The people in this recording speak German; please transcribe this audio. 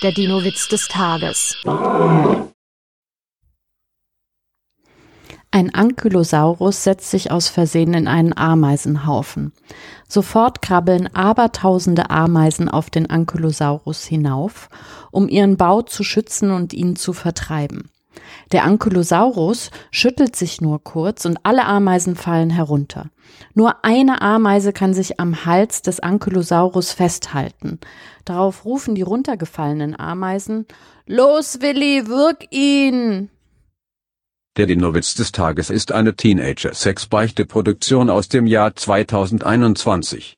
Der Dino-Witz des Tages. Ein Ankylosaurus setzt sich aus Versehen in einen Ameisenhaufen. Sofort krabbeln abertausende Ameisen auf den Ankylosaurus hinauf, um ihren Bau zu schützen und ihn zu vertreiben. Der Ankylosaurus schüttelt sich nur kurz und alle Ameisen fallen herunter. Nur eine Ameise kann sich am Hals des Ankylosaurus festhalten. Darauf rufen die runtergefallenen Ameisen Los, Willi, wirk ihn! Der Dinowitz des Tages ist eine Teenager-Sex-Beichte-Produktion aus dem Jahr 2021.